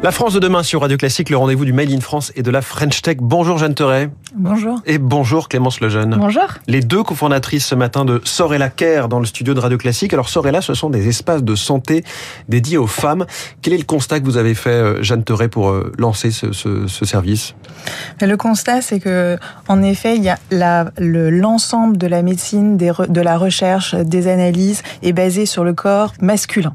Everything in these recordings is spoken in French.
La France de demain sur Radio Classique, le rendez-vous du Mail in France et de la French Tech. Bonjour Jeanne Terret. Bonjour. Et bonjour Clémence Lejeune. Bonjour. Les deux cofondatrices ce matin de Sorella Care dans le studio de Radio Classique. Alors Sorella, ce sont des espaces de santé dédiés aux femmes. Quel est le constat que vous avez fait, euh, Jeanne Terret, pour euh, lancer ce, ce, ce service? Le constat, c'est que, en effet, il y a l'ensemble de la médecine, des, de la recherche, des analyses est basé sur le corps masculin.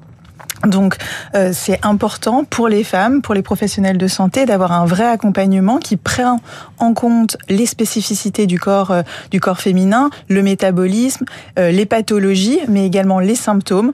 Donc, euh, c'est important pour les femmes, pour les professionnels de santé, d'avoir un vrai accompagnement qui prend en compte les spécificités du corps, euh, du corps féminin, le métabolisme, euh, les pathologies, mais également les symptômes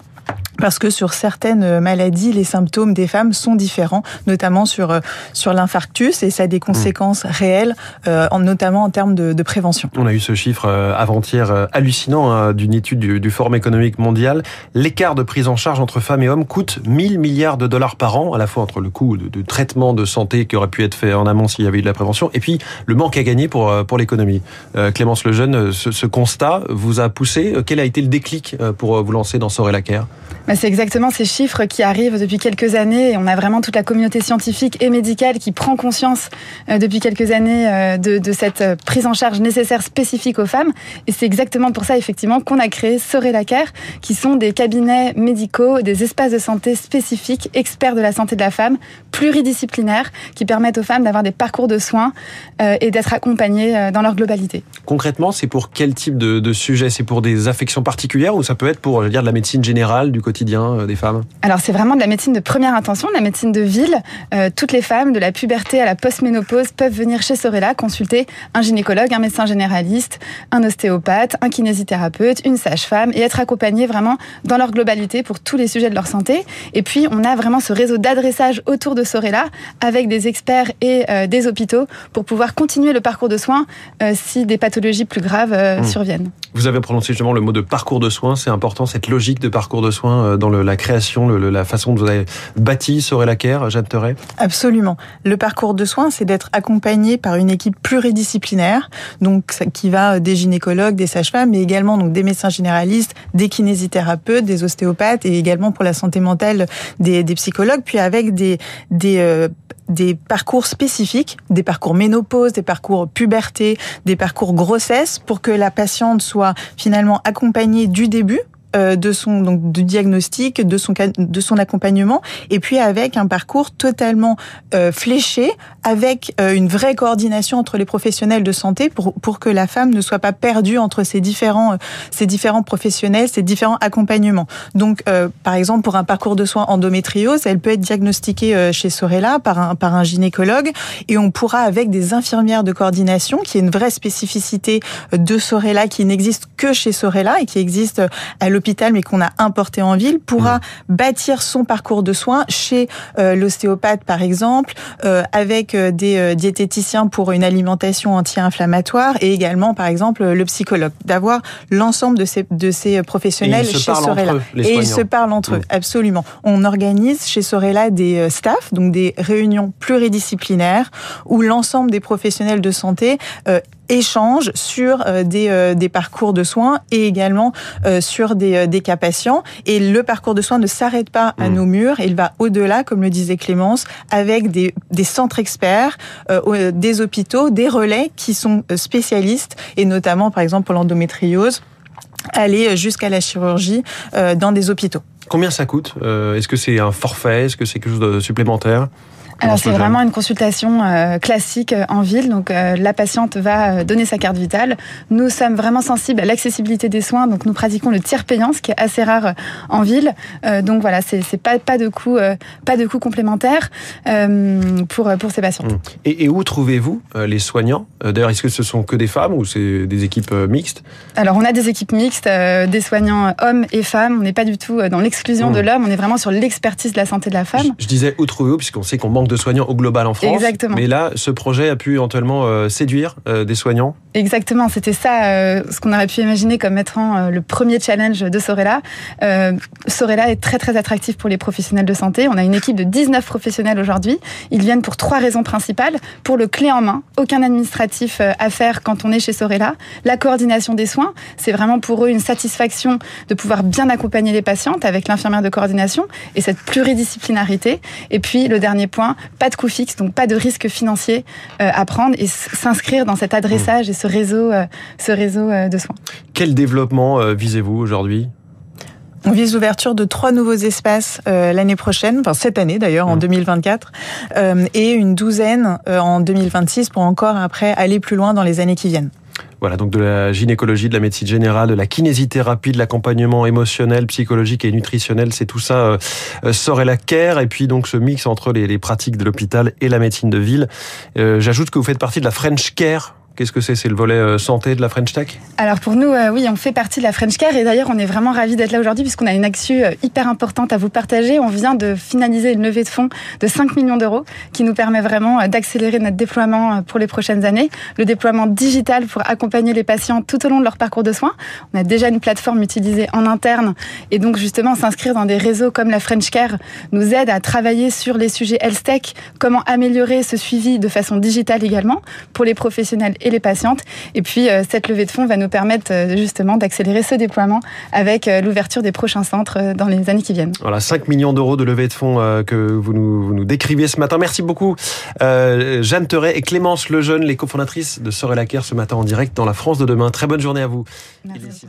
parce que sur certaines maladies, les symptômes des femmes sont différents, notamment sur euh, sur l'infarctus, et ça a des conséquences réelles, euh, notamment en termes de, de, prévention. On a eu ce chiffre euh, avant-hier euh, hallucinant hein, d'une étude du, du, Forum économique mondial. L'écart de prise en charge entre femmes et hommes coûte 1000 milliards de dollars par an, à la fois entre le coût de, de traitement de santé qui aurait pu être fait en amont s'il y avait eu de la prévention, et puis le manque à gagner pour pour l'économie. Euh, Clémence Lejeune, ce, ce constat vous a poussé? Quel a été le déclic pour vous lancer dans Care bah, c'est exactement ces chiffres qui arrivent depuis quelques années. On a vraiment toute la communauté scientifique et médicale qui prend conscience euh, depuis quelques années euh, de, de, cette euh, prise en charge nécessaire spécifique aux femmes. Et c'est exactement pour ça, effectivement, qu'on a créé Sorella Care, qui sont des cabinets médicaux, des espaces de santé spécifiques, experts de la santé de la femme, pluridisciplinaires, qui permettent aux femmes d'avoir des parcours de soins et d'être accompagnées dans leur globalité. Concrètement, c'est pour quel type de, de sujet? C'est pour des affections particulières ou ça peut être pour, je veux dire, de la médecine générale, du quotidien euh, des femmes Alors c'est vraiment de la médecine de première intention, de la médecine de ville. Euh, toutes les femmes, de la puberté à la post-ménopause, peuvent venir chez Sorella consulter un gynécologue, un médecin généraliste, un ostéopathe, un kinésithérapeute, une sage-femme et être accompagnées vraiment dans leur globalité pour tous les sujets de leur santé. Et puis on a vraiment ce réseau d'adressage autour de Sorella avec des experts et euh, des hôpitaux pour pouvoir continuer le parcours de soins euh, si des pathologies plus graves mmh. surviennent. Vous avez prononcé justement le mot de parcours de soins, c'est important cette logique de parcours de soins euh, dans la création, la façon dont vous avez bâti Sorella Care, Jeanne Absolument. Le parcours de soins, c'est d'être accompagné par une équipe pluridisciplinaire, donc qui va des gynécologues, des sages-femmes, mais également donc des médecins généralistes, des kinésithérapeutes, des ostéopathes et également pour la santé mentale des, psychologues, puis avec des euh, des parcours spécifiques, des parcours ménopause, des parcours puberté, des parcours grossesse, pour que la patiente soit finalement accompagnée du début euh, de son donc du diagnostic, de son de son accompagnement, et puis avec un parcours totalement euh, fléché, avec euh, une vraie coordination entre les professionnels de santé pour pour que la femme ne soit pas perdue entre ces différents euh, ces différents professionnels, ces différents accompagnements. Donc, euh, par exemple, pour un parcours de soins endométriose, elle peut être diagnostiquée chez Sorella par un par un gynécologue, et on pourra avec des infirmières de coordination, qui est une vraie spécificité de Sorella qui n'existe que chez Sorella et qui existe à l'hôpital mais qu'on a importé en ville pourra mmh. bâtir son parcours de soins chez euh, l'ostéopathe par exemple euh, avec des euh, diététiciens pour une alimentation anti-inflammatoire et également par exemple le psychologue d'avoir l'ensemble de ces de ces professionnels chez Sorella eux, et ils se parlent entre mmh. eux absolument on organise chez Sorella des staffs donc des réunions pluridisciplinaires où l'ensemble des professionnels de santé euh, échange sur euh, des, euh, des parcours de soins et également euh, sur des, euh, des cas patients. Et le parcours de soins ne s'arrête pas à mmh. nos murs, il va au-delà, comme le disait Clémence, avec des, des centres experts, euh, des hôpitaux, des relais qui sont spécialistes, et notamment par exemple pour l'endométriose aller jusqu'à la chirurgie euh, dans des hôpitaux. Combien ça coûte? Euh, Est-ce que c'est un forfait? Est-ce que c'est quelque chose de supplémentaire? Alors c'est vraiment une consultation euh, classique euh, en ville. Donc euh, la patiente va donner sa carte vitale. Nous sommes vraiment sensibles à l'accessibilité des soins. Donc nous pratiquons le tiers payant, ce qui est assez rare en ville. Donc voilà, c'est pas pas de coût pas de coût complémentaire pour pour ces patientes. Mmh. Et, et où trouvez-vous les soignants? D'ailleurs, est-ce que ce sont que des femmes ou c'est des équipes mixtes? Alors on a des équipes mixtes, des soignants hommes et femmes. On n'est pas du tout dans l'exclusion mmh. de l'homme. On est vraiment sur l'expertise de la santé de la femme. Je, je disais où trouvez-vous puisqu'on sait qu'on manque de soignants au global en France. Exactement. Mais là, ce projet a pu éventuellement euh, séduire euh, des soignants. Exactement, c'était ça euh, ce qu'on aurait pu imaginer comme étant le premier challenge de Sorella. Sorella est très très attractif pour les professionnels de santé. On a une équipe de 19 professionnels aujourd'hui. Ils viennent pour trois raisons principales. Pour le clé en main, aucun administratif à faire quand on est chez Sorella. La coordination des soins, c'est vraiment pour eux une satisfaction de pouvoir bien accompagner les patientes avec l'infirmière de coordination et cette pluridisciplinarité. Et puis le dernier point, pas de coût fixe, donc pas de risque financier à prendre et s'inscrire dans cet adressage et ce réseau, ce réseau de soins. Quel développement visez-vous aujourd'hui? On vise l'ouverture de trois nouveaux espaces euh, l'année prochaine, enfin cette année d'ailleurs, en 2024, mmh. euh, et une douzaine euh, en 2026 pour encore après aller plus loin dans les années qui viennent. Voilà, donc de la gynécologie, de la médecine générale, de la kinésithérapie, de l'accompagnement émotionnel, psychologique et nutritionnel, c'est tout ça euh, sort et la care, et puis donc ce mix entre les, les pratiques de l'hôpital et la médecine de ville. J'ajoute que vous faites partie de la French Care Qu'est-ce que c'est? C'est le volet euh, santé de la French Tech? Alors pour nous, euh, oui, on fait partie de la French Care et d'ailleurs on est vraiment ravis d'être là aujourd'hui puisqu'on a une action euh, hyper importante à vous partager. On vient de finaliser une levée de fonds de 5 millions d'euros qui nous permet vraiment d'accélérer notre déploiement pour les prochaines années. Le déploiement digital pour accompagner les patients tout au long de leur parcours de soins. On a déjà une plateforme utilisée en interne et donc justement s'inscrire dans des réseaux comme la French Care nous aide à travailler sur les sujets health tech, comment améliorer ce suivi de façon digitale également pour les professionnels et les patientes. Et puis, euh, cette levée de fonds va nous permettre euh, justement d'accélérer ce déploiement avec euh, l'ouverture des prochains centres dans les années qui viennent. Voilà, 5 millions d'euros de levée de fonds que vous nous, vous nous décriviez ce matin. Merci beaucoup, Jeanne Teret et Clémence Lejeune, les cofondatrices de Sorel ce matin en direct dans la France de demain. Très bonne journée à vous. Merci